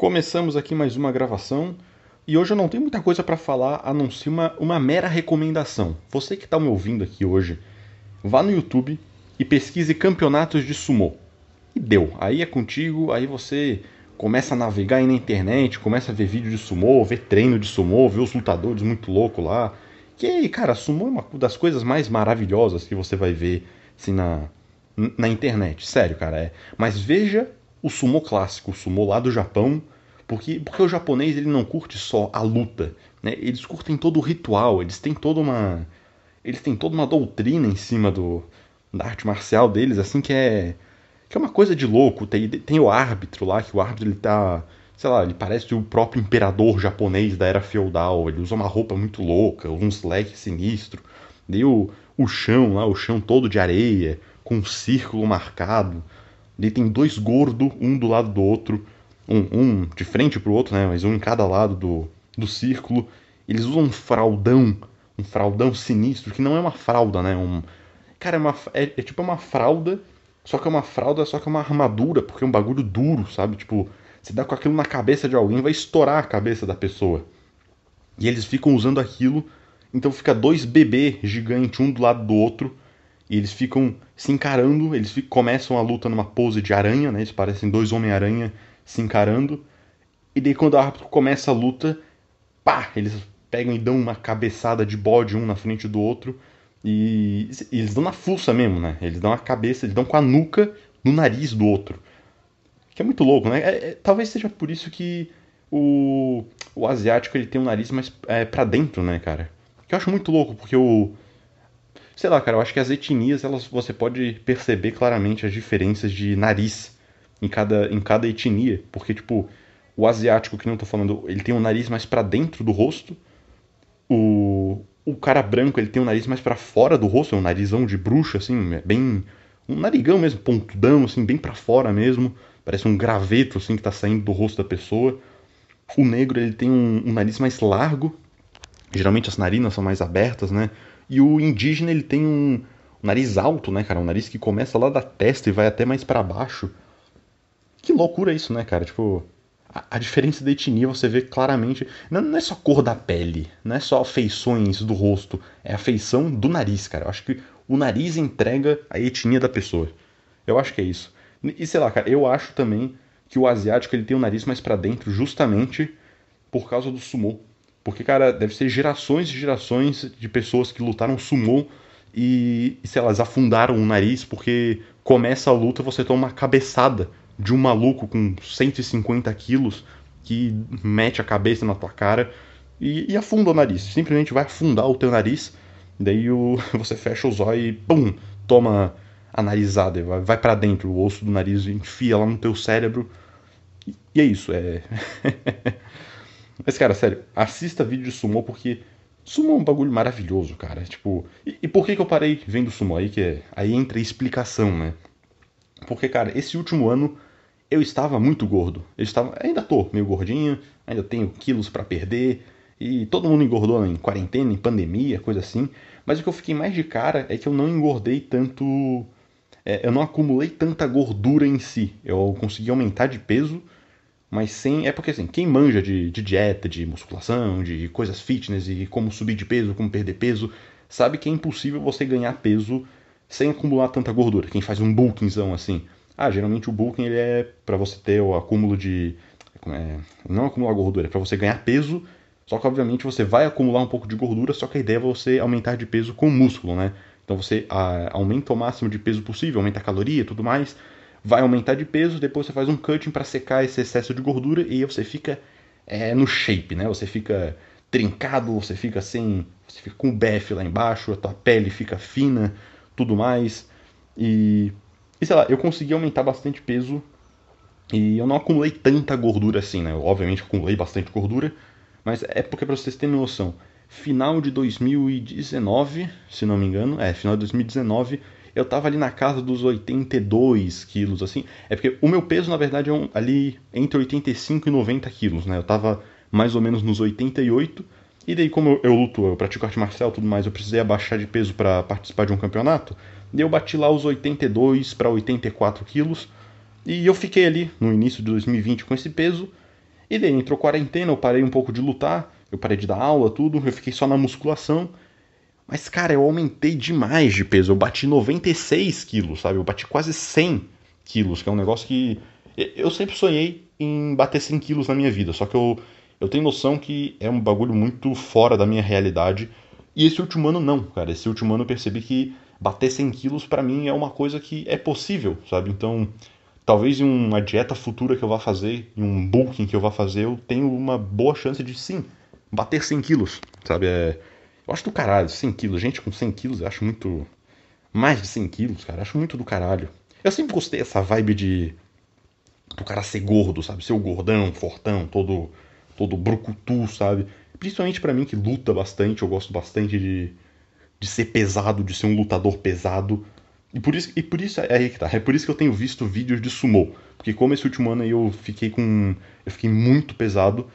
Começamos aqui mais uma gravação e hoje eu não tenho muita coisa para falar a não ser uma, uma mera recomendação. Você que está me ouvindo aqui hoje, vá no YouTube e pesquise campeonatos de sumô. E deu, aí é contigo, aí você começa a navegar aí na internet, começa a ver vídeo de sumô, ver treino de sumô, ver os lutadores muito loucos lá. Que, cara, sumô é uma das coisas mais maravilhosas que você vai ver assim na, na internet. Sério, cara, é. Mas veja o sumo clássico, o sumo lá do Japão, porque, porque o japonês ele não curte só a luta, né? Eles curtem todo o ritual, eles têm toda uma eles têm toda uma doutrina em cima do da arte marcial deles, assim que é que é uma coisa de louco. Tem, tem o árbitro lá, que o árbitro ele tá, sei lá, ele parece o próprio imperador japonês da era feudal. Ele usa uma roupa muito louca, um slack sinistro. Daí o, o chão lá, o chão todo de areia, com um círculo marcado. Ele tem dois gordos, um do lado do outro, um, um de frente pro outro, né? Mas um em cada lado do, do círculo. Eles usam um fraldão, um fraldão sinistro, que não é uma fralda, né? Um, cara, é, uma, é, é tipo uma fralda, só que é uma fralda, só que é uma armadura, porque é um bagulho duro, sabe? Tipo, você dá com aquilo na cabeça de alguém, vai estourar a cabeça da pessoa. E eles ficam usando aquilo, então fica dois bebês gigantes, um do lado do outro, e eles ficam se encarando, eles ficam, começam a luta numa pose de aranha, né? Eles parecem dois Homem-Aranha se encarando. E daí quando o árbitro começa a luta, pá, eles pegam e dão uma cabeçada de bode um na frente do outro. E, eles dão na fuça mesmo, né? Eles dão a cabeça, eles dão com a nuca no nariz do outro. Que é muito louco, né? É, é, talvez seja por isso que o, o asiático ele tem um nariz mais é, para dentro, né, cara? Que eu acho muito louco, porque o, sei lá, cara, eu acho que as etnias, elas, você pode perceber claramente as diferenças de nariz em cada, em cada etnia, porque, tipo, o asiático, que não tô falando, ele tem um nariz mais para dentro do rosto, o, o cara branco, ele tem um nariz mais para fora do rosto, é um narizão de bruxa, assim, é bem, um narigão mesmo, pontudão, assim, bem para fora mesmo, parece um graveto, assim, que tá saindo do rosto da pessoa. O negro, ele tem um, um nariz mais largo, geralmente as narinas são mais abertas, né? E o indígena, ele tem um, nariz alto, né, cara? Um nariz que começa lá da testa e vai até mais para baixo. Que loucura isso, né, cara? Tipo, a, a diferença da etnia você vê claramente. Não, não, é só cor da pele, não é só feições do rosto, é a feição do nariz, cara. Eu acho que o nariz entrega a etnia da pessoa. Eu acho que é isso. E sei lá, cara, eu acho também que o asiático ele tem o nariz mais para dentro justamente por causa do sumô. Porque, cara, deve ser gerações e gerações de pessoas que lutaram sumô e, lá, elas afundaram o nariz porque começa a luta você toma uma cabeçada de um maluco com 150 quilos que mete a cabeça na tua cara e, e afunda o nariz. Simplesmente vai afundar o teu nariz, daí o, você fecha os olhos e pum, toma a narizada, vai, vai para dentro, o osso do nariz enfia lá no teu cérebro. E, e é isso, é. Mas, cara, sério, assista vídeo de sumô porque sumô é um bagulho maravilhoso, cara. Tipo, e, e por que, que eu parei vendo sumô? Aí que é, aí entra a explicação, né? Porque, cara, esse último ano eu estava muito gordo. Eu estava, ainda tô meio gordinho, ainda tenho quilos para perder. E todo mundo engordou em quarentena, em pandemia, coisa assim. Mas o que eu fiquei mais de cara é que eu não engordei tanto. É, eu não acumulei tanta gordura em si. Eu consegui aumentar de peso mas sem. É porque assim, quem manja de, de dieta, de musculação, de coisas fitness e como subir de peso, como perder peso, sabe que é impossível você ganhar peso sem acumular tanta gordura. Quem faz um bulkingzão assim. Ah, geralmente o bulking ele é para você ter o acúmulo de. É, não acumular gordura, é para você ganhar peso. Só que obviamente você vai acumular um pouco de gordura, só que a ideia é você aumentar de peso com músculo, né? Então você a, aumenta o máximo de peso possível, aumenta a caloria e tudo mais vai aumentar de peso, depois você faz um cutting para secar esse excesso de gordura e você fica é, no shape, né? Você fica trincado, você fica sem, você fica com o BF lá embaixo, a tua pele fica fina, tudo mais. E, e sei lá, eu consegui aumentar bastante peso e eu não acumulei tanta gordura assim, né? Eu, obviamente acumulei bastante gordura, mas é porque para vocês terem noção, final de 2019, se não me engano, é, final de 2019 eu tava ali na casa dos 82 quilos, assim. É porque o meu peso, na verdade, é um, ali entre 85 e 90 quilos, né? Eu tava mais ou menos nos 88. E daí, como eu, eu luto, eu pratico arte marcial e tudo mais, eu precisei abaixar de peso para participar de um campeonato. Daí eu bati lá os 82 para 84 quilos. E eu fiquei ali no início de 2020 com esse peso. E daí entrou quarentena, eu parei um pouco de lutar, eu parei de dar aula, tudo, eu fiquei só na musculação. Mas, cara, eu aumentei demais de peso. Eu bati 96 quilos, sabe? Eu bati quase 100 quilos, que é um negócio que. Eu sempre sonhei em bater 100 quilos na minha vida, só que eu, eu tenho noção que é um bagulho muito fora da minha realidade. E esse último ano não, cara. Esse último ano eu percebi que bater 100 quilos para mim é uma coisa que é possível, sabe? Então, talvez em uma dieta futura que eu vá fazer, em um bulking que eu vá fazer, eu tenho uma boa chance de sim bater 100 quilos, sabe? É, eu acho do caralho, 100 quilos. Gente com 100 quilos, eu acho muito. Mais de 100 quilos, cara, eu acho muito do caralho. Eu sempre gostei dessa vibe de. do cara ser gordo, sabe? Ser o gordão, fortão, todo. todo brucutu, sabe? Principalmente para mim que luta bastante, eu gosto bastante de. de ser pesado, de ser um lutador pesado. E por isso, e por isso é aí que tá. É por isso que eu tenho visto vídeos de sumô. Porque como esse último ano aí eu fiquei com. Eu fiquei muito pesado.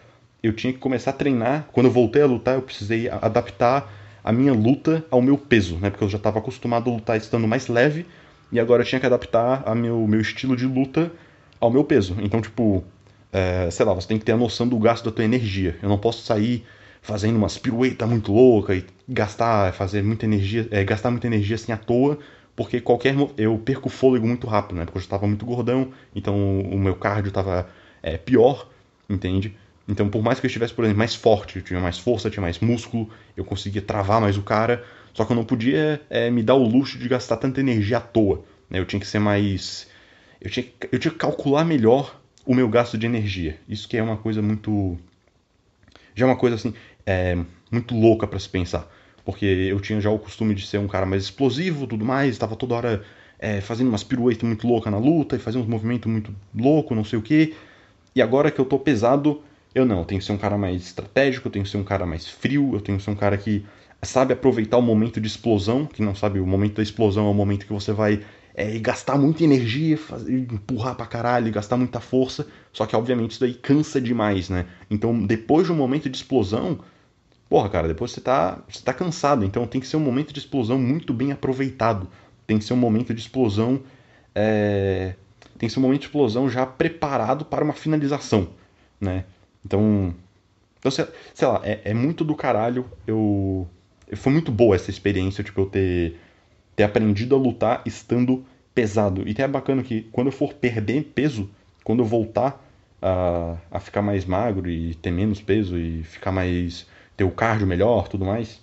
Eu tinha que começar a treinar. Quando eu voltei a lutar, eu precisei adaptar a minha luta ao meu peso, né? Porque eu já estava acostumado a lutar estando mais leve. E agora eu tinha que adaptar a meu, meu estilo de luta ao meu peso. Então, tipo, é, sei lá, você tem que ter a noção do gasto da tua energia. Eu não posso sair fazendo umas piruetas muito louca e gastar, fazer muita energia, é, gastar muita energia assim à toa, porque qualquer eu perco o fôlego muito rápido, né? Porque eu estava muito gordão, então o meu cardio estava é, pior, entende? Então, por mais que eu estivesse, por exemplo, mais forte, eu tinha mais força, tinha mais músculo, eu conseguia travar mais o cara, só que eu não podia é, me dar o luxo de gastar tanta energia à toa. Né? Eu tinha que ser mais. Eu tinha, eu tinha que calcular melhor o meu gasto de energia. Isso que é uma coisa muito. Já é uma coisa assim, é, muito louca para se pensar porque eu tinha já o costume de ser um cara mais explosivo tudo mais, estava toda hora é, fazendo umas piruetas muito loucas na luta e fazendo uns movimentos muito loucos, não sei o que. E agora que eu tô pesado, eu não, eu tenho que ser um cara mais estratégico, eu tenho que ser um cara mais frio, eu tenho que ser um cara que sabe aproveitar o momento de explosão, que não sabe, o momento da explosão é o momento que você vai é, gastar muita energia, fazer, empurrar pra caralho, gastar muita força, só que obviamente isso daí cansa demais, né? Então depois de um momento de explosão, porra, cara, depois você tá, você tá cansado, então tem que ser um momento de explosão muito bem aproveitado. Tem que ser um momento de explosão. É... Tem que ser um momento de explosão já preparado para uma finalização, né? Então. Então, sei, lá, é, é, muito do caralho. Eu. Foi muito boa essa experiência, tipo, eu ter, ter aprendido a lutar estando pesado. E até é bacana que quando eu for perder peso, quando eu voltar a, a ficar mais magro e ter menos peso e ficar mais ter o cardio melhor, tudo mais,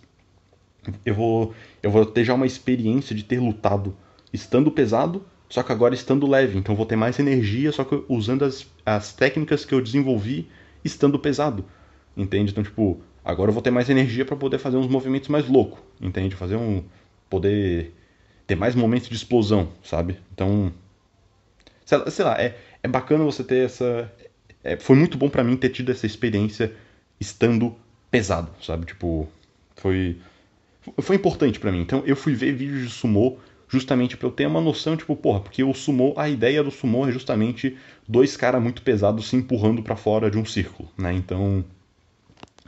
eu vou, eu vou ter já uma experiência de ter lutado estando pesado, só que agora estando leve. Então vou ter mais energia, só que usando as, as técnicas que eu desenvolvi estando pesado. Entende? Então, tipo, agora eu vou ter mais energia para poder fazer uns movimentos mais loucos. Entende? Fazer um. Poder ter mais momentos de explosão, sabe? Então. Sei lá, sei lá é, é bacana você ter essa. É, foi muito bom para mim ter tido essa experiência estando pesado, sabe? Tipo, foi foi importante para mim. Então eu fui ver vídeos de sumô justamente para eu ter uma noção, tipo, porra, porque o sumô, a ideia do sumô é justamente dois caras muito pesados se empurrando para fora de um círculo, né? Então,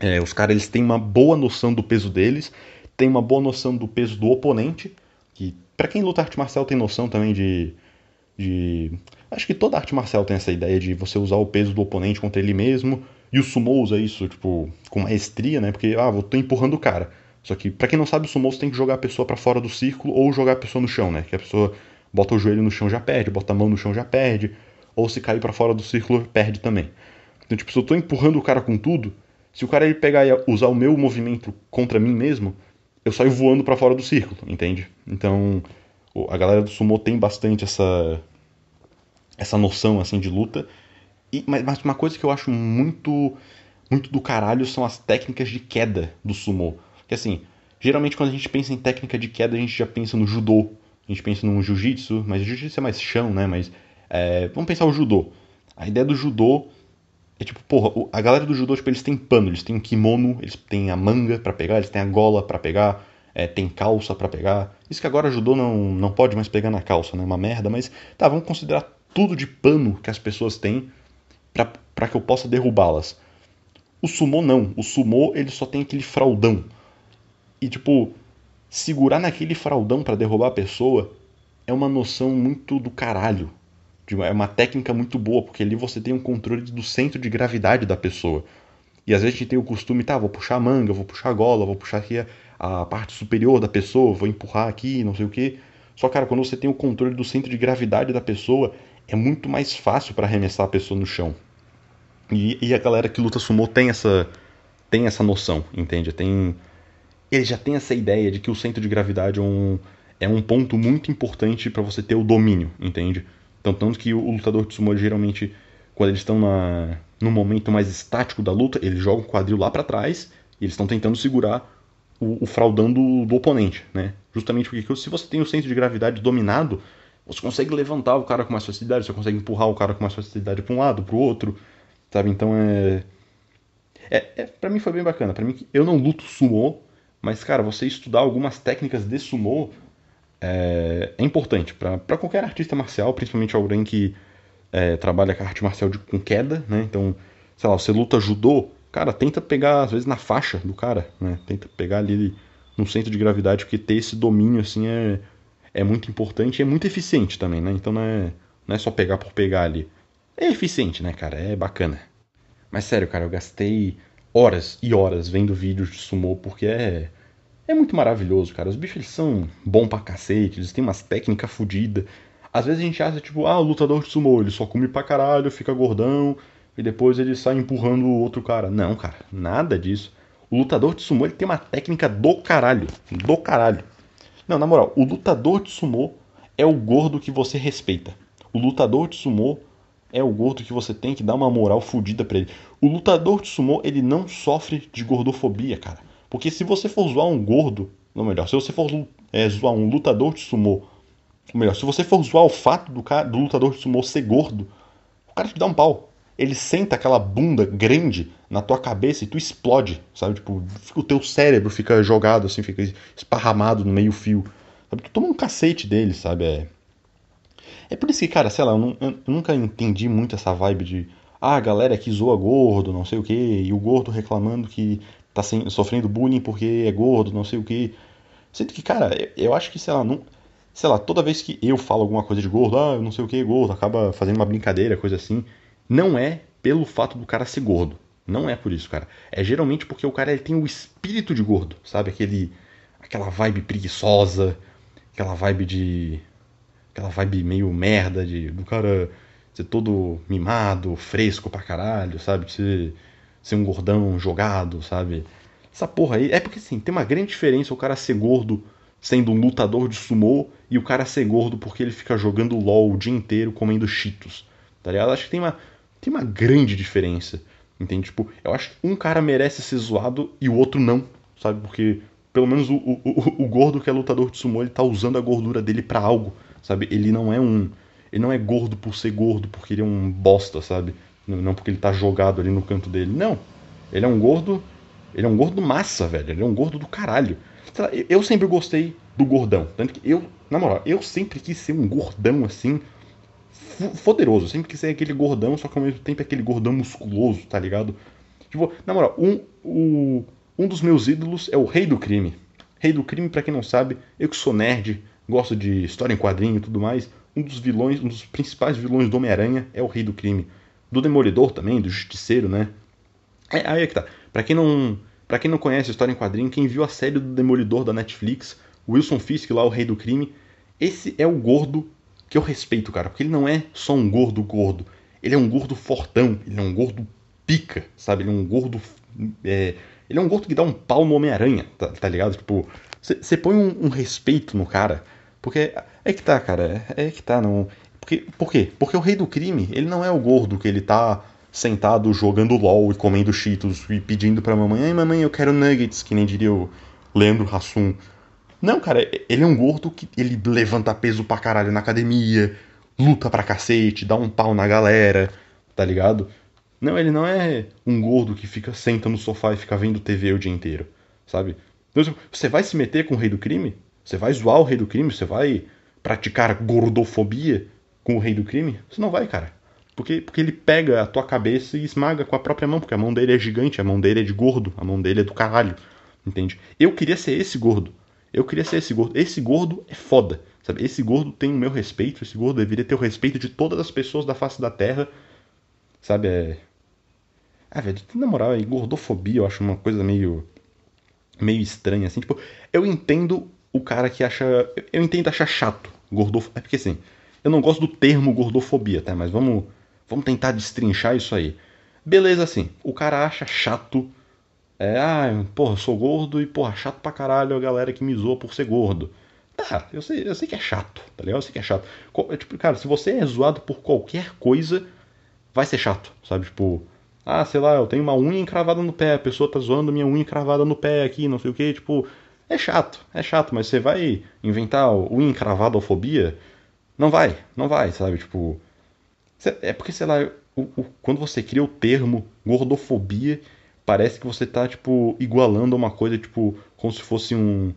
é, os caras eles têm uma boa noção do peso deles, têm uma boa noção do peso do oponente, que para quem luta arte marcial tem noção também de de acho que toda arte marcial tem essa ideia de você usar o peso do oponente contra ele mesmo e o sumo usa isso, tipo, com maestria, né? Porque, ah, vou tô empurrando o cara. Só que, para quem não sabe, o sumo você tem que jogar a pessoa para fora do círculo ou jogar a pessoa no chão, né? Que a pessoa bota o joelho no chão já perde, bota a mão no chão já perde, ou se cair para fora do círculo perde também. Então, tipo, se eu tô empurrando o cara com tudo, se o cara ele pegar e usar o meu movimento contra mim mesmo, eu saio voando para fora do círculo, entende? Então, a galera do sumo tem bastante essa essa noção assim de luta e, mas, mas uma coisa que eu acho muito muito do caralho são as técnicas de queda do sumo. Que assim, geralmente quando a gente pensa em técnica de queda, a gente já pensa no judô, a gente pensa no jiu-jitsu, mas jiu-jitsu é mais chão, né? Mas é, vamos pensar o judô. A ideia do judô é tipo, porra, a galera do judô, tipo, eles têm pano, eles têm kimono, eles têm a manga para pegar, eles têm a gola para pegar, é, tem calça para pegar. Isso que agora judô não, não pode mais pegar na calça, né? Uma merda, mas tá, vamos considerar tudo de pano que as pessoas têm para que eu possa derrubá-las. O sumô não. O sumô ele só tem aquele fraldão. E tipo, segurar naquele fraldão para derrubar a pessoa é uma noção muito do caralho. É uma técnica muito boa, porque ali você tem um controle do centro de gravidade da pessoa. E às vezes a gente tem o costume, tá, vou puxar a manga, vou puxar a gola, vou puxar aqui a, a parte superior da pessoa, vou empurrar aqui, não sei o que. Só, cara, quando você tem o controle do centro de gravidade da pessoa, é muito mais fácil para arremessar a pessoa no chão. E, e, a galera que luta sumô tem essa, tem essa noção, entende? Tem, ele já tem essa ideia de que o centro de gravidade é um, é um ponto muito importante para você ter o domínio, entende? Então, tanto que o lutador de sumo geralmente, quando eles estão no momento mais estático da luta, eles jogam o quadril lá para trás e eles estão tentando segurar o, o fraudão do, do, oponente, né? Justamente porque se você tem o centro de gravidade dominado, você consegue levantar o cara com mais facilidade, você consegue empurrar o cara com mais facilidade para um lado, para o outro, sabe? Então é, é, é para mim foi bem bacana. Para mim eu não luto sumo, mas cara, você estudar algumas técnicas de sumo é, é importante para qualquer artista marcial, principalmente alguém que é, trabalha com arte marcial de, com queda, né? Então, sei lá, você luta judô, cara, tenta pegar às vezes na faixa do cara, né? Tenta pegar ali no centro de gravidade, porque ter esse domínio assim é, é muito importante e é muito eficiente também, né? Então não é, não é só pegar por pegar ali. É eficiente, né, cara? É bacana. Mas sério, cara, eu gastei horas e horas vendo vídeos de sumô porque é é muito maravilhoso, cara. Os bichos eles são bom pra cacete, eles têm umas técnicas fodidas. Às vezes a gente acha, tipo, ah, o lutador de sumô, ele só come pra caralho, fica gordão, e depois ele sai empurrando o outro cara. Não, cara, nada disso. O lutador de sumô, ele tem uma técnica do caralho. Do caralho. Não, na moral, o lutador de sumô é o gordo que você respeita. O lutador de sumô é o gordo que você tem que dar uma moral fodida pra ele. O lutador de sumô, ele não sofre de gordofobia, cara. Porque se você for zoar um gordo, ou melhor, se você for é, zoar um lutador de sumô, ou melhor, se você for zoar o fato do, cara, do lutador de sumô ser gordo, o cara te dá um pau. Ele senta aquela bunda grande na tua cabeça e tu explode, sabe? Tipo, o teu cérebro fica jogado assim, fica esparramado no meio fio. Sabe? Tu toma um cacete dele, sabe? É, é por isso que, cara, sei lá, eu, não, eu nunca entendi muito essa vibe de ah, a galera que zoa gordo, não sei o que, e o gordo reclamando que tá sem, sofrendo bullying porque é gordo, não sei o que. Sendo que, cara, eu acho que, sei lá, não, sei lá, toda vez que eu falo alguma coisa de gordo, ah, eu não sei o que, gordo, acaba fazendo uma brincadeira, coisa assim, não é pelo fato do cara ser gordo. Não é por isso, cara. É geralmente porque o cara ele tem o espírito de gordo, sabe? Aquele, aquela vibe preguiçosa, aquela vibe de. Aquela vibe meio merda de, do cara ser todo mimado, fresco pra caralho, sabe? Ser ser um gordão jogado, sabe? Essa porra aí. É porque assim, tem uma grande diferença o cara ser gordo sendo um lutador de sumô e o cara ser gordo porque ele fica jogando LOL o dia inteiro comendo cheetos. Tá ligado? Acho que tem uma, tem uma grande diferença. Entende? Tipo, eu acho que um cara merece ser zoado e o outro não, sabe? Porque pelo menos o, o, o, o gordo que é lutador de sumô, ele tá usando a gordura dele para algo, sabe? Ele não é um. Ele não é gordo por ser gordo, porque ele é um bosta, sabe? Não porque ele tá jogado ali no canto dele. Não. Ele é um gordo. Ele é um gordo massa, velho. Ele é um gordo do caralho. Eu sempre gostei do gordão. Tanto que eu, na moral, eu sempre quis ser um gordão assim. Foderoso. Eu sempre quis ser aquele gordão, só que ao mesmo tempo aquele gordão musculoso, tá ligado? Tipo, na moral, um, um, um dos meus ídolos é o Rei do Crime. Rei do Crime, para quem não sabe, eu que sou nerd, gosto de história em quadrinho e tudo mais. Um dos vilões, um dos principais vilões do Homem-Aranha é o Rei do Crime do Demolidor também, do Justiceiro, né? É, aí é que tá. Pra quem não. Para quem não conhece história em quadrinho, quem viu a série do Demolidor da Netflix, Wilson Fisk lá, o rei do crime, esse é o gordo que eu respeito, cara, porque ele não é só um gordo gordo. Ele é um gordo fortão, ele é um gordo pica, sabe? Ele é um gordo. É, ele é um gordo que dá um pau no Homem-Aranha, tá, tá, ligado? Tipo, você põe um, um, respeito no cara. Porque é que tá, cara. É, é que tá, não. Porque, por quê? Porque o rei do crime, ele não é o gordo que ele tá sentado jogando LOL e comendo cheetos e pedindo pra mamãe, ai mamãe, eu quero nuggets, que nem diria o Leandro Hassum. Não, cara, ele é um gordo que ele levanta peso pra caralho na academia, luta pra cacete, dá um pau na galera, tá ligado? Não, ele não é um gordo que fica senta no sofá e fica vendo TV o dia inteiro, sabe? Então, você vai se meter com o rei do crime? Você vai zoar o rei do crime? Você vai praticar gordofobia? com o rei do crime? Você não vai, cara. Porque, porque ele pega a tua cabeça e esmaga com a própria mão, porque a mão dele é gigante, a mão dele é de gordo, a mão dele é do caralho. Entende? Eu queria ser esse gordo. Eu queria ser esse gordo. Esse gordo é foda. Sabe? Esse gordo tem o meu respeito, esse gordo deveria ter o respeito de todas as pessoas da face da terra. Sabe? É. Ah, velho, na moral, aí, gordofobia eu acho uma coisa meio. meio estranha, assim. Tipo, eu entendo o cara que acha. Eu entendo achar chato gordofobia. É porque assim, eu não gosto do termo gordofobia, tá? Mas vamos, vamos tentar destrinchar isso aí. Beleza, assim, o cara acha chato. É, ah, porra, sou gordo e, porra, chato pra caralho a galera que me zoa por ser gordo. Tá, eu sei, eu sei que é chato, tá ligado? Eu sei que é chato. É, tipo, cara, se você é zoado por qualquer coisa, vai ser chato, sabe? Tipo, ah, sei lá, eu tenho uma unha encravada no pé, a pessoa tá zoando minha unha encravada no pé aqui, não sei o que, tipo, é chato, é chato, mas você vai inventar unha encravadofobia? Não vai, não vai, sabe? Tipo, é porque, sei lá, o, o, quando você cria o termo gordofobia, parece que você tá, tipo, igualando uma coisa, tipo, como se fosse um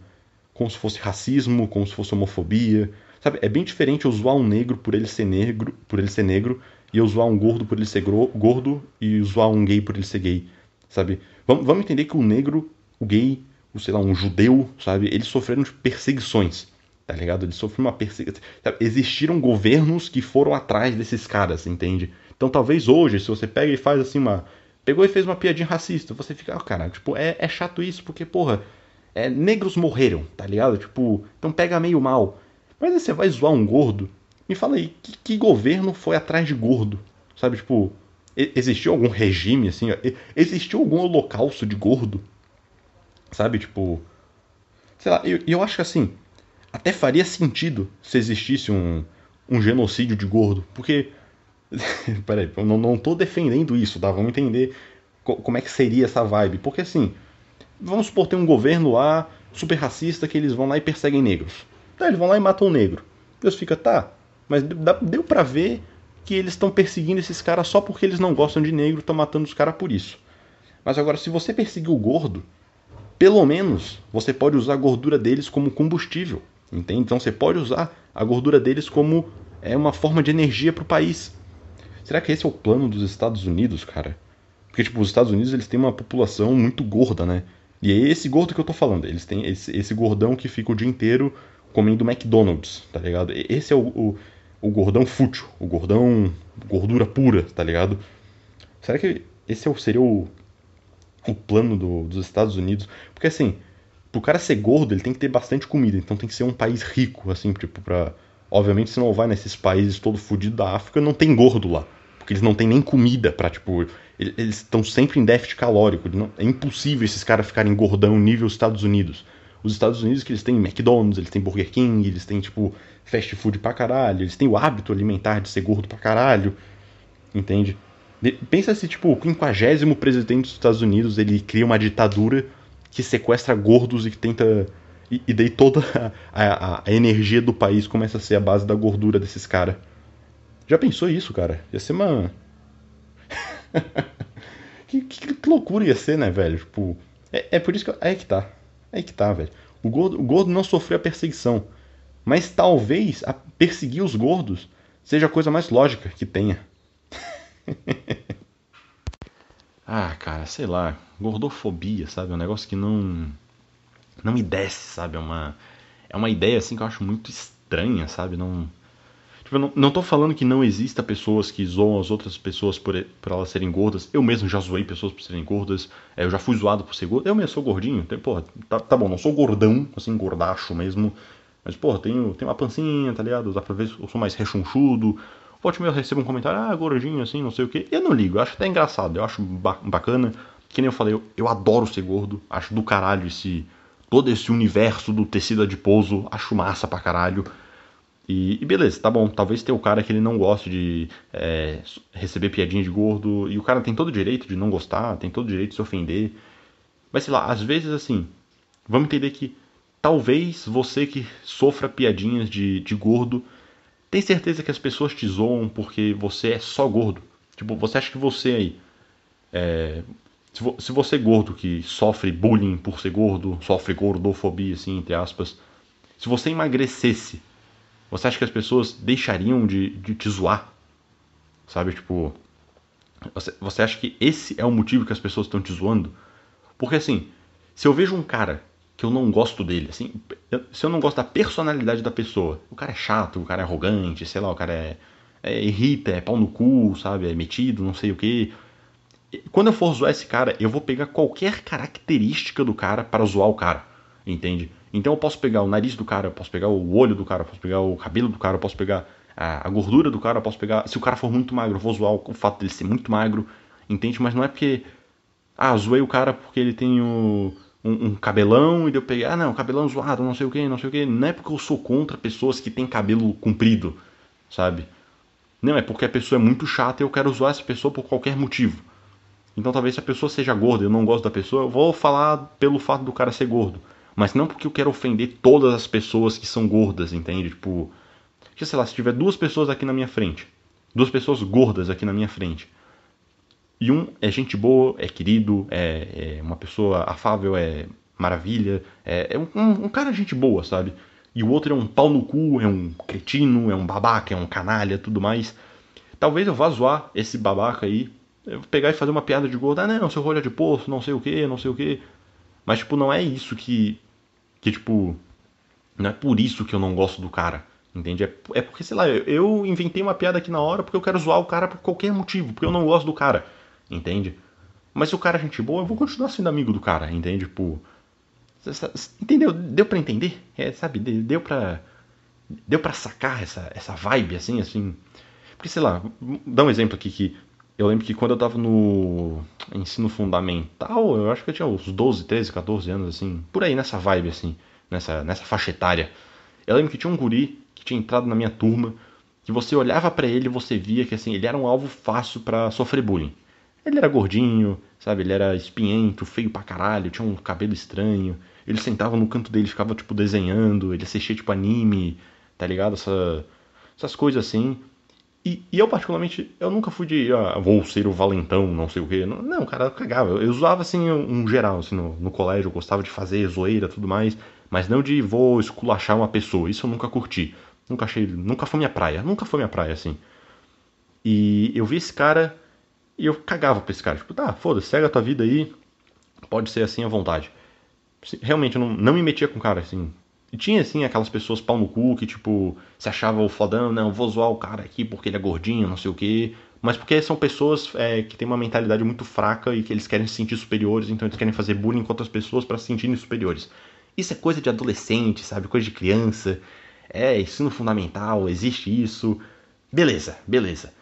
como se fosse racismo, como se fosse homofobia. Sabe? É bem diferente eu zoar um negro por ele ser negro, por ele ser negro, e eu zoar um gordo por ele ser gordo e zoar um gay por ele ser gay. Sabe? Vamos, vamos entender que o negro, o gay, o sei lá, um judeu, sabe? Eles sofreram perseguições. Tá ligado? Eles sofreram uma perseguição. Existiram governos que foram atrás desses caras, entende? Então talvez hoje, se você pega e faz assim uma. Pegou e fez uma piadinha racista, você fica, ah, cara, tipo, é, é chato isso, porque, porra, é, negros morreram, tá ligado? Tipo, então pega meio mal. Mas aí você vai zoar um gordo? Me fala aí, que, que governo foi atrás de gordo? Sabe, tipo, existiu algum regime assim? Existiu algum holocausto de gordo? Sabe, tipo. Sei lá, eu, eu acho que assim, até faria sentido se existisse um, um genocídio de gordo. Porque. Peraí, eu não, não tô defendendo isso, tá? Vamos entender como é que seria essa vibe. Porque assim, Vamos supor, tem um governo lá, super racista, que eles vão lá e perseguem negros. Tá, eles vão lá e matam um negro. Deus fica, tá, mas deu pra ver que eles estão perseguindo esses caras só porque eles não gostam de negro, estão matando os caras por isso. Mas agora, se você perseguir o gordo, pelo menos você pode usar a gordura deles como combustível, entende? Então você pode usar a gordura deles como é uma forma de energia para o país. Será que esse é o plano dos Estados Unidos, cara? Porque tipo, os Estados Unidos eles têm uma população muito gorda, né? E é esse gordo que eu tô falando. Eles têm esse, esse gordão que fica o dia inteiro comendo McDonald's, tá ligado? Esse é o, o, o gordão fútil, o gordão gordura pura, tá ligado? Será que esse é seria o, o plano do, dos Estados Unidos? Porque assim, pro cara ser gordo, ele tem que ter bastante comida, então tem que ser um país rico, assim, tipo, pra. Obviamente, você não vai nesses países todo fodido da África, não tem gordo lá. Porque eles não têm nem comida pra, tipo, eles estão sempre em déficit calórico. Não, é impossível esses caras ficarem gordão nível Estados Unidos. Os Estados Unidos que eles têm McDonald's, eles têm Burger King, eles têm tipo fast food pra caralho, eles têm o hábito alimentar de ser gordo pra caralho. Entende? Pensa se tipo o 50 presidente dos Estados Unidos, ele cria uma ditadura que sequestra gordos e que tenta e, e daí toda a, a, a, energia do país começa a ser a base da gordura desses caras. Já pensou isso, cara? Ia ser uma que, que, que, loucura ia ser, né, velho? Tipo, é, é por isso que. Eu, é que tá. É que tá, velho. O gordo, o gordo não sofreu a perseguição. Mas talvez perseguir os gordos seja a coisa mais lógica que tenha. ah, cara, sei lá. Gordofobia, sabe? É um negócio que não. Não me desce, sabe? É uma. É uma ideia assim que eu acho muito estranha, sabe? Não Tipo, não, não tô falando que não exista pessoas que zoam as outras pessoas por, por elas serem gordas. Eu mesmo já zoei pessoas por serem gordas. É, eu já fui zoado por ser gordo. Eu mesmo sou gordinho. Tem, porra, tá, tá bom, não sou gordão, assim, gordacho mesmo. Mas, porra, tenho, tenho uma pancinha, tá ligado? Dá pra ver eu sou mais rechonchudo. Volte meio recebo um comentário, ah, gordinho, assim, não sei o que. Eu não ligo, eu acho até engraçado, eu acho bacana. Que nem eu falei, eu, eu adoro ser gordo. Acho do caralho esse. Todo esse universo do tecido adiposo. Acho massa pra caralho. E, e, beleza, tá bom. Talvez tenha o cara que ele não goste de é, receber piadinha de gordo. E o cara tem todo o direito de não gostar, tem todo o direito de se ofender. Mas sei lá, às vezes assim, vamos entender que talvez você que sofra piadinhas de, de gordo, tem certeza que as pessoas te zoam porque você é só gordo. Tipo, você acha que você aí. É, se, vo, se você é gordo que sofre bullying por ser gordo, sofre gordofobia, assim, entre aspas. Se você emagrecesse você acha que as pessoas deixariam de, de te zoar? Sabe, tipo. Você, você acha que esse é o motivo que as pessoas estão te zoando? Porque assim, se eu vejo um cara que eu não gosto dele, assim, se eu não gosto da personalidade da pessoa, o cara é chato, o cara é arrogante, sei lá, o cara é, é irrita, é pau no cu, sabe, é metido, não sei o que. Quando eu for zoar esse cara, eu vou pegar qualquer característica do cara para zoar o cara, entende? Então eu posso pegar o nariz do cara, eu posso pegar o olho do cara, eu posso pegar o cabelo do cara, eu posso pegar a, a gordura do cara, eu posso pegar. Se o cara for muito magro, eu vou zoar o, o fato dele ser muito magro, entende? Mas não é porque. Ah, zoei o cara porque ele tem o um, um, cabelão e eu peguei, ah não, cabelão zoado, não sei o que, não sei o que. Não é porque eu sou contra pessoas que têm cabelo comprido, sabe? Não, é porque a pessoa é muito chata e eu quero zoar essa pessoa por qualquer motivo. Então talvez se a pessoa seja gorda e eu não gosto da pessoa, eu vou falar pelo fato do cara ser gordo. Mas não porque eu quero ofender todas as pessoas que são gordas, entende? Tipo, sei lá, se tiver duas pessoas aqui na minha frente, duas pessoas gordas aqui na minha frente, e um é gente boa, é querido, é, é uma pessoa afável, é maravilha, é, é um, um, cara gente boa, sabe? E o outro é um pau no cu, é um cretino, é um babaca, é um canalha, tudo mais. Talvez eu vá zoar esse babaca aí, eu pegar e fazer uma piada de gordo, ah não, seu rolha de poço, não sei o que, não sei o que. Mas tipo, não é isso que, que tipo, não é por isso que eu não gosto do cara. Entende? É, é porque, sei lá, eu inventei uma piada aqui na hora porque eu quero zoar o cara por qualquer motivo, porque eu não gosto do cara entende? Mas se o cara é gente boa, eu vou continuar sendo amigo do cara, entende? Tipo, entendeu? Deu para entender? É, sabe? Deu pra deu para sacar essa essa vibe assim, assim. Porque sei lá, dá um exemplo aqui que eu lembro que quando eu tava no ensino fundamental, eu acho que eu tinha uns 12, 13, 14 anos assim, por aí nessa vibe assim, nessa nessa faixa etária. Eu lembro que tinha um guri que tinha entrado na minha turma, que você olhava para ele e você via que assim, ele era um alvo fácil para sofrer bullying. Ele era gordinho, sabe? Ele era espinhento, feio pra caralho, tinha um cabelo estranho. Ele sentava no canto dele, ficava, tipo, desenhando. Ele assistia, tipo, anime, tá ligado? Essa, essas coisas assim. E, e, eu, particularmente, eu nunca fui de, ah, vou ser o valentão, não sei o quê. Não, não cara, eu cagava. Eu usava, assim, um geral, assim, no, no colégio. Eu gostava de fazer zoeira tudo mais. Mas não de vou esculachar uma pessoa. Isso eu nunca curti. Nunca achei. Nunca foi minha praia. Nunca foi minha praia, assim. E eu vi esse cara e eu cagava pra esse cara. Tipo, tá, foda-se, segue a tua vida aí. Pode ser assim à vontade. Realmente, eu não, não me metia com o cara, assim. E tinha, assim, aquelas pessoas pau no cu que, tipo, se achava o fodão, não, vou zoar o cara aqui porque ele é gordinho, não sei o quê. Mas porque são pessoas é, que têm uma mentalidade muito fraca e que eles querem se sentir superiores, então eles querem fazer bullying com outras pessoas para se sentirem superiores. Isso é coisa de adolescente, sabe? Coisa de criança. É, ensino fundamental, existe isso. Beleza, beleza.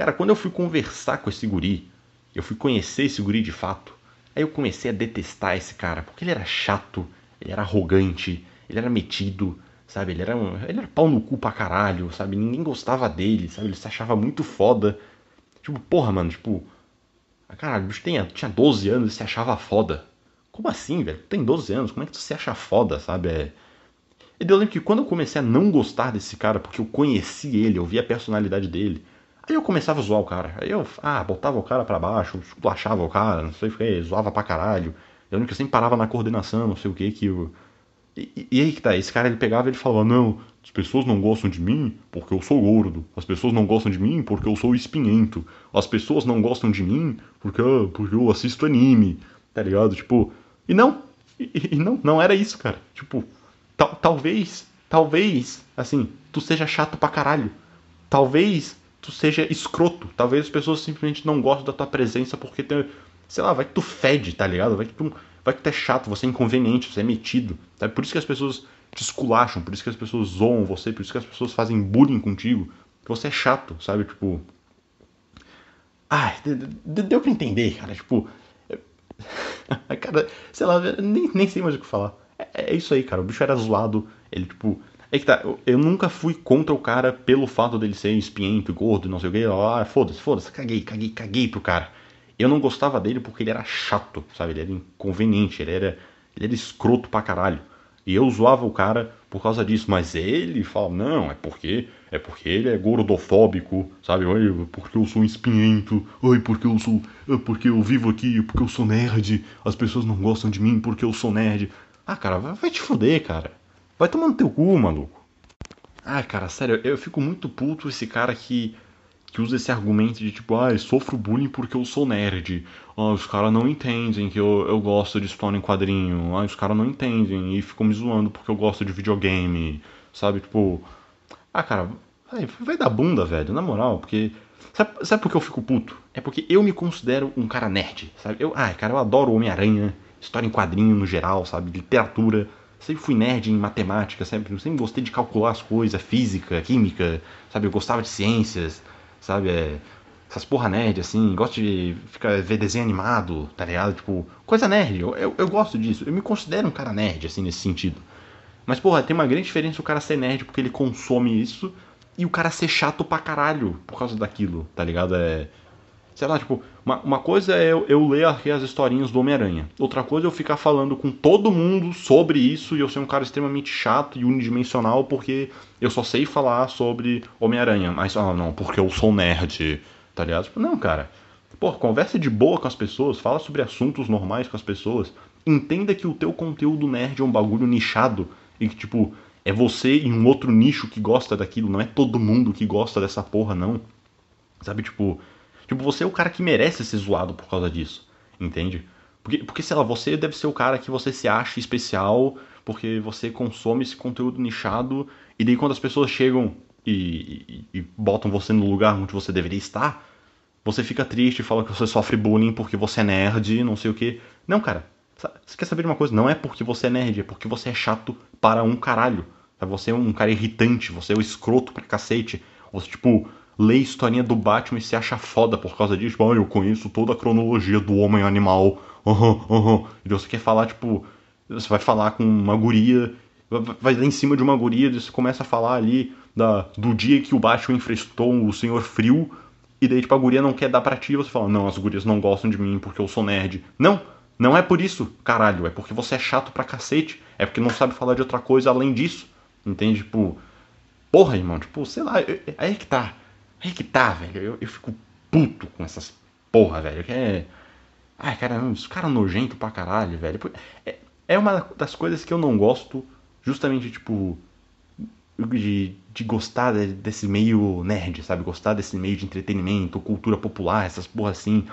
Cara, quando eu fui conversar com esse guri, eu fui conhecer esse guri de fato, aí eu comecei a detestar esse cara, porque ele era chato, ele era arrogante, ele era metido, sabe? Ele era, um, ele era pau no cu pra caralho, sabe? Ninguém gostava dele, sabe? Ele se achava muito foda. Tipo, porra, mano, tipo. Caralho, o bicho tinha, tinha 12 anos e se achava foda. Como assim, velho? Tem 12 anos, como é que tu se acha foda, sabe? É... E eu lembro que quando eu comecei a não gostar desse cara, porque eu conheci ele, eu vi a personalidade dele, Aí eu começava a zoar o cara. Aí eu, ah, botava o cara para baixo, esculachava o cara, não sei o que, zoava pra caralho. Eu lembro que eu sempre parava na coordenação, não sei o que, que eu... E, e, aí que tá, esse cara ele pegava ele falava, não, as pessoas não gostam de mim porque eu sou gordo. As pessoas não gostam de mim porque eu sou espinhento. As pessoas não gostam de mim porque, porque eu assisto anime, tá ligado? Tipo, e não, e, e não, não era isso, cara. Tipo, tal, talvez, talvez, assim, tu seja chato pra caralho. Talvez tu seja escroto. Talvez as pessoas simplesmente não gostem da tua presença porque tem, sei lá, vai que tu fede, tá ligado? Vai que tu, vai que tu é chato, você é inconveniente, você é metido. Sabe? Por isso que as pessoas te esculacham, por isso que as pessoas zoam você, por isso que as pessoas fazem bullying contigo. Você é chato, sabe? Tipo. Ai, deu pra entender, cara. Tipo. cara, sei lá, nem, nem sei mais o que falar. É, é isso aí, cara. O bicho era zoado. Ele, tipo, é que tá, eu, nunca fui contra o cara pelo fato dele ser espinhento, gordo, não sei o que. Ah, foda-se, foda-se, caguei, caguei, caguei pro cara. Eu não gostava dele porque ele era chato, sabe? Ele era inconveniente, ele era, ele era escroto pra caralho. E eu zoava o cara por causa disso, mas ele fala, não, é porque é porque ele é gordofóbico, sabe? Oi, porque eu sou espinhento, oi, porque eu sou, porque eu vivo aqui, porque eu sou nerd, as pessoas não gostam de mim porque eu sou nerd. Ah, cara, vai te fuder, cara. Vai tomando teu cu, maluco. Ah, cara, sério, eu fico muito puto esse cara que que usa esse argumento de tipo, ah, eu sofro bullying porque eu sou nerd. Ah, os caras não entendem que eu, eu gosto de história em quadrinho. Ah, os caras não entendem e ficam me zoando porque eu gosto de videogame. Sabe, tipo. Ah, cara, vai, vai dar bunda, velho, na moral, porque. Sabe, sabe por que eu fico puto? É porque eu me considero um cara nerd, sabe? Eu, ai, cara, eu adoro Homem-Aranha, história em quadrinho no geral, sabe? Literatura. Sempre fui nerd em matemática, sempre, sempre gostei de calcular as coisas, física, química, sabe? Eu gostava de ciências sabe? É, essas porra nerd, assim, gosto de ficar, ver desenho animado, tá ligado? Tipo, coisa nerd, eu, eu, eu, gosto disso. Eu me considero um cara nerd, assim, nesse sentido. Mas, porra, tem uma grande diferença o cara ser nerd porque ele consome isso e o cara ser chato pra caralho por causa daquilo, tá ligado? É. Sei lá, tipo, uma, uma coisa é eu, eu ler aqui as historinhas do Homem-Aranha. Outra coisa é eu ficar falando com todo mundo sobre isso e eu ser um cara extremamente chato e unidimensional porque eu só sei falar sobre Homem-Aranha. Mas, ah, não, porque eu sou nerd, tá ligado? Tipo, não, cara. Pô, conversa de boa com as pessoas, fala sobre assuntos normais com as pessoas. Entenda que o teu conteúdo nerd é um bagulho nichado e que, tipo, é você em um outro nicho que gosta daquilo, não é todo mundo que gosta dessa porra, não. Sabe, tipo, tipo, você é o cara que merece ser zoado por causa disso, entende? Porque, porque, sei lá, você deve ser o cara que você se acha especial porque você consome esse conteúdo nichado e daí quando as pessoas chegam e, e, e botam você no lugar onde você deveria estar, você fica triste e fala que você sofre bullying porque você é nerd, não sei o que. Não, cara, você quer saber de uma coisa? Não é porque você é nerd, é porque você é chato para um caralho. Você é um cara irritante, você é o escroto pra cacete. Você, tipo, lê historinha do Batman e se acha foda por causa disso. Tipo, ah, eu conheço toda a cronologia do homem animal. Aham, uhum, aham. Uhum. E você quer falar, tipo, você vai falar com uma guria vai lá em cima de uma guria, você começa a falar ali da, do dia que o Batman enfrentou o Senhor Frio, e daí tipo, a guria não quer dar pra ti, você fala, não, as gurias não gostam de mim porque eu sou nerd. Não, não é por isso, caralho, é porque você é chato pra cacete, é porque não sabe falar de outra coisa além disso, entende? Tipo, porra, irmão, tipo, sei lá, eu, aí que tá, aí que tá, velho, eu, eu fico puto com essas porra, velho, que é... Ai, cara, os caras nojento pra caralho, velho. É, é uma das coisas que eu não gosto justamente, tipo, de, de gostar desse meio nerd, sabe? Gostar desse meio de entretenimento, cultura popular, essas porra assim.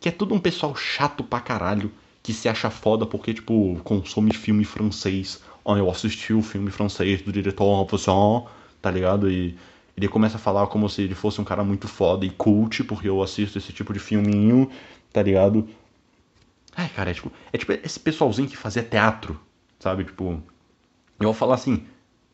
Que é tudo um pessoal chato pra caralho, que se acha foda porque, tipo, consome filme francês. Ah, eu assisti o filme francês do diretor tá ligado? E ele começa a falar como se ele fosse um cara muito foda e cult, porque eu assisto esse tipo de filminho, tá ligado? Ai, cara, é tipo, é tipo esse pessoalzinho que fazia teatro, sabe? Tipo, eu vou falar assim,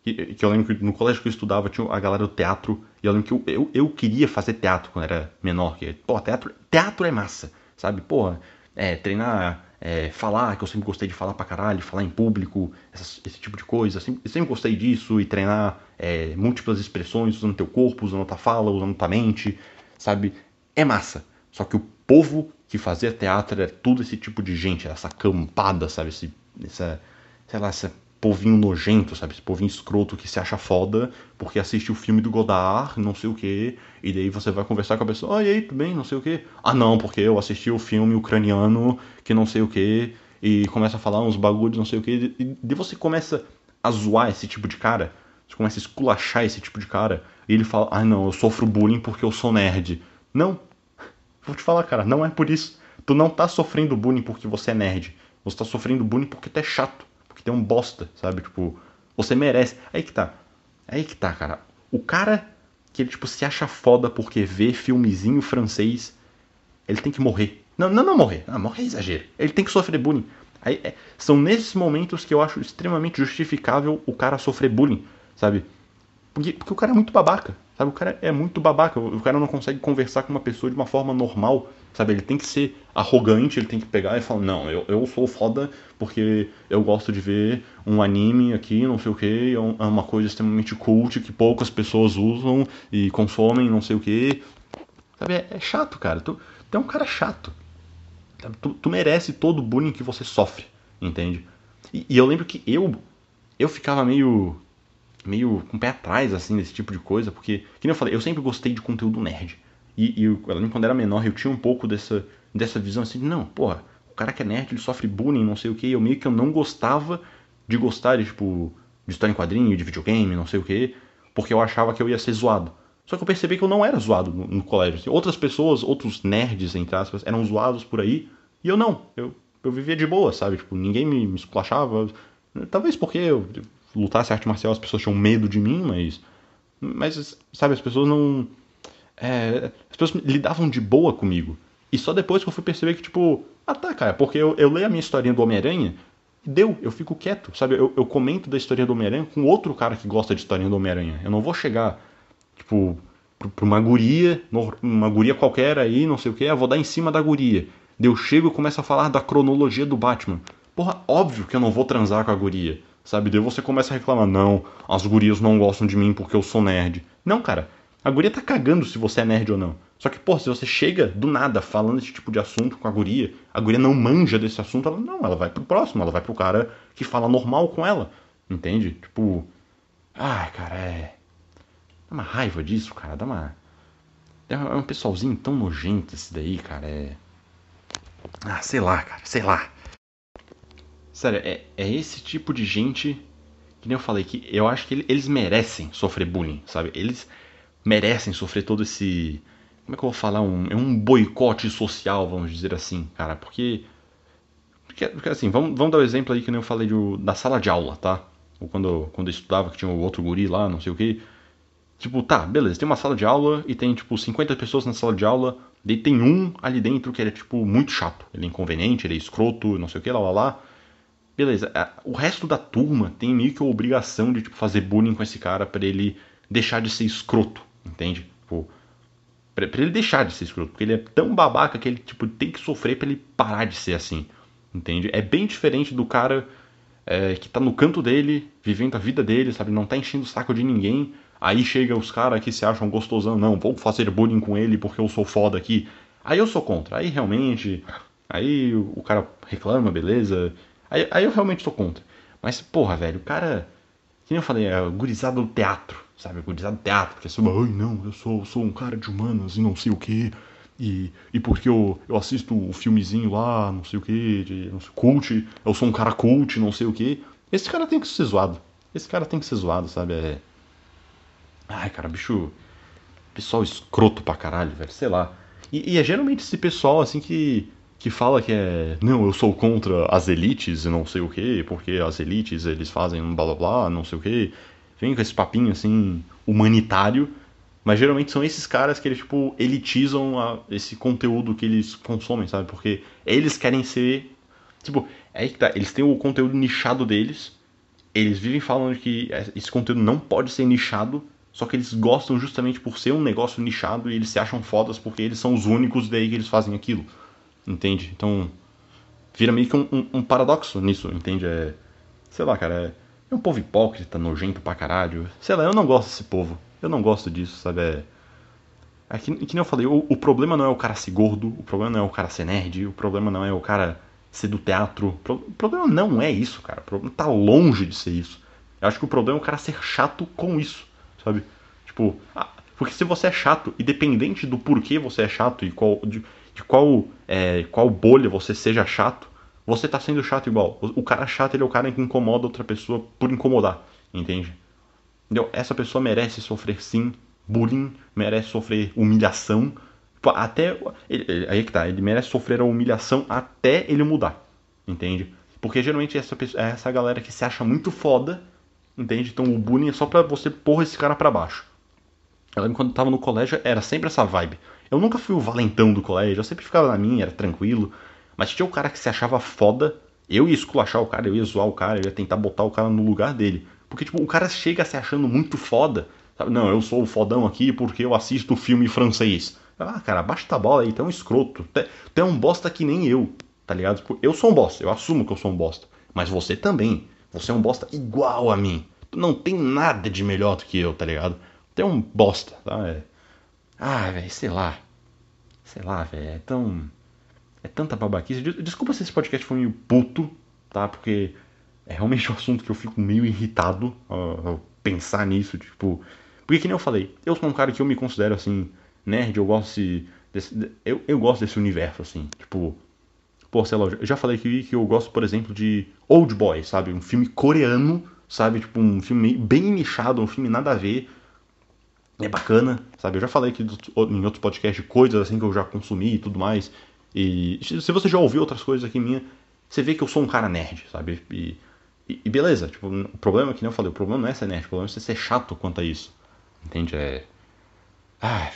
que, que, eu lembro que no colégio que eu estudava tinha a galera do teatro, e eu lembro que eu, eu, eu queria fazer teatro quando era menor, que, pô, teatro, teatro é massa, sabe? Porra, é, treinar, é, falar, que eu sempre gostei de falar pra caralho, falar em público, esse tipo de coisa, sempre, sempre gostei disso, e treinar é, múltiplas expressões usando teu corpo, usando tua fala, usando tua mente, sabe? É massa. Só que o povo que fazia teatro era tudo esse tipo de gente, essa campada, sabe? Esse, essa, sei lá, essa povinho nojento, sabe? Esse povinho escroto que se acha foda porque assiste o filme do Godard, não sei o que, e daí você vai conversar com a pessoa, ah, e aí, tudo bem, não sei o que. Ah, não, porque eu assisti o filme ucraniano que não sei o que, e começa a falar uns bagulhos, não sei o que, e daí você começa a zoar esse tipo de cara, você começa a esculachar esse tipo de cara, e ele fala, ah, não, eu sofro bullying porque eu sou nerd. Não, vou te falar, cara, não é por isso. Tu não tá sofrendo bullying porque você é nerd. Você tá sofrendo bullying porque tu é chato tem um bosta, sabe? Tipo, você merece. Aí que tá. Aí que tá, cara. O cara que ele, tipo, se acha foda porque vê filmezinho francês, ele tem que morrer. Não, não, não morrer. Ah, morrer é exagero. Ele tem que sofrer bullying. Aí, é, são nesses momentos que eu acho extremamente justificável o cara sofrer bullying, sabe? Porque, porque o cara é muito babaca, sabe? O cara é muito babaca. O cara não consegue conversar com uma pessoa de uma forma normal, sabe? Ele tem que ser arrogante, ele tem que pegar e falar: Não, eu, eu sou foda porque eu gosto de ver um anime aqui, não sei o que, é, é uma coisa extremamente cult que poucas pessoas usam e consomem, não sei o que. Sabe, é, é, chato, cara. Tu, tu é um cara chato. Tu, tu, merece todo o bullying que você sofre, entende? E, e, eu lembro que eu eu ficava meio meio com o pé atrás assim desse tipo de coisa, porque, que nem eu falei, eu sempre gostei de conteúdo nerd. E, e quando era menor, eu tinha um pouco dessa dessa visão assim, não, porra, cara que é nerd, ele sofre bullying, não sei o que. Eu meio que eu não gostava de gostar de, tipo, de história em quadrinho, de videogame, não sei o que, porque eu achava que eu ia ser zoado. Só que eu percebi que eu não era zoado no, no colégio. Assim, outras pessoas, outros nerds, entre aspas, eram zoados por aí. E eu não. Eu, eu vivia de boa, sabe? Tipo, ninguém me, me esculachava. Talvez porque eu lutasse arte marcial, as pessoas tinham medo de mim, mas. Mas, sabe, as pessoas não. É, as pessoas lidavam de boa comigo. E só depois que eu fui perceber que, tipo, ah tá, cara, porque eu, eu leio a minha historinha do Homem-Aranha, deu, eu fico quieto, sabe? Eu, eu comento da historinha do Homem-Aranha com outro cara que gosta de historinha do Homem-Aranha. Eu não vou chegar tipo, pra uma guria, uma guria qualquer aí, não sei o que, eu vou dar em cima da guria. Daí eu chego e começo a falar da cronologia do Batman. Porra, óbvio que eu não vou transar com a guria, sabe? Daí você começa a reclamar, não, as gurias não gostam de mim porque eu sou nerd. Não, cara, a guria tá cagando se você é nerd ou não. Só que, pô, se você chega do nada falando esse tipo de assunto com a guria, a guria não manja desse assunto, ela não, ela vai pro próximo, ela vai pro cara que fala normal com ela. Entende? Tipo. Ai, cara, é. Dá uma raiva disso, cara. Dá uma. É um pessoalzinho tão nojento esse daí, cara. É. Ah, sei lá, cara. Sei lá. Sério, é, é esse tipo de gente. Que nem eu falei, que eu acho que eles merecem sofrer bullying, sabe? Eles merecem sofrer todo esse. Como é que eu vou falar? Um, é um boicote social, vamos dizer assim, cara. Porque. Porque, porque assim, vamos, vamos dar o um exemplo aí que nem eu falei do, da sala de aula, tá? Ou quando, quando eu estudava, que tinha o outro guri lá, não sei o que. Tipo, tá, beleza, tem uma sala de aula e tem, tipo, 50 pessoas na sala de aula, daí tem um ali dentro que ele é, tipo, muito chato. Ele é inconveniente, ele é escroto, não sei o que, lá, lá, lá. Beleza, o resto da turma tem meio que a obrigação de, tipo, fazer bullying com esse cara para ele deixar de ser escroto, entende? Tipo, pra, ele deixar de ser escroto, porque ele é tão babaca que ele, tipo, tem que sofrer para ele parar de ser assim, entende? É bem diferente do cara é, que tá no canto dele, vivendo a vida dele, sabe? Não tá enchendo o saco de ninguém Aí chega os caras que se acham gostosão, não, vou fazer bullying com ele porque eu sou foda aqui. Aí eu sou contra. Aí realmente. Aí o cara reclama, beleza. Aí, aí eu realmente sou contra. Mas, porra, velho, o cara. Que nem eu falei, é gurizado do teatro, sabe? Gurizado do teatro, porque sobre, ai não, eu sou, sou um cara de humanas e não sei o que. E, e porque eu, eu assisto o um filmezinho lá, não sei o que, de não sei, cult, eu sou um cara cult, não sei o que. Esse cara tem que ser zoado. Esse cara tem que ser zoado, sabe? É, Ai, cara, bicho. Pessoal escroto pra caralho, velho. Sei lá. E, e, é geralmente esse pessoal, assim, que, que fala que é. Não, eu sou contra as elites e não sei o que, porque as elites eles fazem um blá blá blá, não sei o que. Vem com esse papinho, assim, humanitário. Mas geralmente são esses caras que eles, tipo, elitizam a, esse conteúdo que eles consomem, sabe? Porque eles querem ser. Tipo, é que tá. Eles têm o conteúdo nichado deles. Eles vivem falando que esse conteúdo não pode ser nichado só que eles gostam justamente por ser um negócio nichado e eles se acham fodas porque eles são os únicos daí que eles fazem aquilo. Entende? Então, vira meio que um, um, um paradoxo nisso, entende? É, sei lá, cara, é, é, um povo hipócrita, nojento pra caralho. Sei lá, eu não gosto desse povo. Eu não gosto disso, sabe? É, é que, que nem eu falei, o, o, problema não é o cara ser gordo, o problema não é o cara ser nerd, o problema não é o cara ser do teatro. O problema não é isso, cara. O problema tá longe de ser isso. Eu acho que o problema é o cara ser chato com isso sabe? Tipo, ah, porque se você é chato, independente do porquê você é chato e qual, de, de qual, é, qual bolha você seja chato, você tá sendo chato igual. O, o, cara chato ele é o cara que incomoda outra pessoa por incomodar, entende? Entendeu? Essa pessoa merece sofrer sim bullying, merece sofrer humilhação. Tipo, até. Ele, ele, aí que tá, ele merece sofrer a humilhação até ele mudar, entende? Porque geralmente essa, é essa galera que se acha muito foda Entende? Então o bullying é só pra você pôr esse cara para baixo. Eu lembro quando eu tava no colégio, era sempre essa vibe. Eu nunca fui o valentão do colégio, eu sempre ficava na minha, era tranquilo. Mas tinha o cara que se achava foda, eu ia esculachar o cara, eu ia zoar o cara, eu ia tentar botar o cara no lugar dele. Porque, tipo, o cara chega se achando muito foda. Sabe? Não, eu sou o fodão aqui porque eu assisto filme francês. Ah, cara, baixa a bola aí, tu é um escroto. Tu é um bosta que nem eu, tá ligado? Tipo, eu sou um bosta, eu assumo que eu sou um bosta. Mas você também. Você é um bosta igual a mim. Tu não tem nada de melhor do que eu, tá ligado? Tu é um bosta, tá? É... Ah, velho, sei lá. Sei lá, velho, é tão. É tanta babaquice. Desculpa se esse podcast foi meio puto, tá? Porque é realmente um assunto que eu fico meio irritado ao pensar nisso, tipo. Porque que nem eu falei, eu sou um cara que eu me considero assim, nerd, eu gosto desse. eu, eu gosto desse universo, assim, tipo. Pô, sei lá, eu já falei aqui que eu gosto, por exemplo, de Old Boy, sabe? Um filme coreano, sabe? Tipo, um filme bem nichado, um filme nada a ver. é bacana, sabe? Eu já falei aqui em outros podcasts de coisas assim que eu já consumi e tudo mais. E se você já ouviu outras coisas aqui minha, você vê que eu sou um cara nerd, sabe? E, e, beleza, tipo, o problema é que nem eu falei, o problema não é ser nerd, o problema é ser chato quanto a isso. Entende? É. Ah,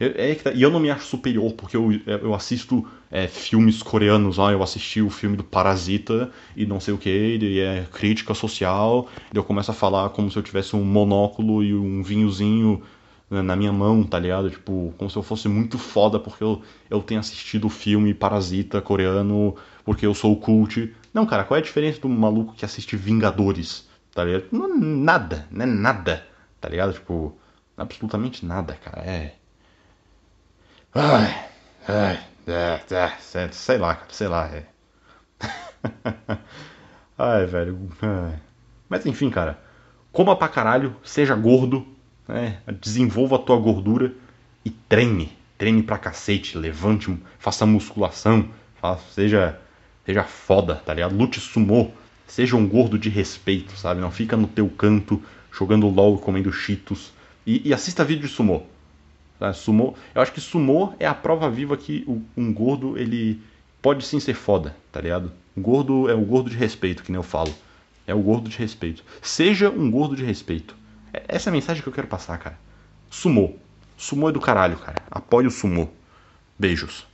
é, é, e eu não me acho superior porque eu, eu assisto é, filmes coreanos. Ah, eu assisti o filme do Parasita e não sei o que, e é crítica social. E eu começo a falar como se eu tivesse um monóculo e um vinhozinho na minha mão, tá ligado? Tipo, como se eu fosse muito foda porque eu, eu tenho assistido o filme Parasita coreano porque eu sou o cult. Não, cara, qual é a diferença do maluco que assiste Vingadores? Tá ligado? Não, nada, não é nada, tá ligado? Tipo absolutamente nada, cara. É. Ai, ai, é, é, sei lá, cara, sei lá. É. ai, velho. Ai. Mas enfim, cara. Coma pra caralho, seja gordo, né? desenvolva a tua gordura e treine. Treine pra cacete, levante, faça musculação, faça, seja, seja foda, tá ligado? Lute sumô, seja um gordo de respeito, sabe? Não fica no teu canto jogando LOL comendo cheetos e, e assista vídeo de sumô. Tá? Sumô. Eu acho que sumô é a prova viva que o, um gordo ele pode sim ser foda, tá ligado? O gordo é o gordo de respeito, que nem eu falo. É o gordo de respeito. Seja um gordo de respeito. Essa é a mensagem que eu quero passar, cara. Sumô. Sumô é do caralho, cara. Apoie o sumô. Beijos.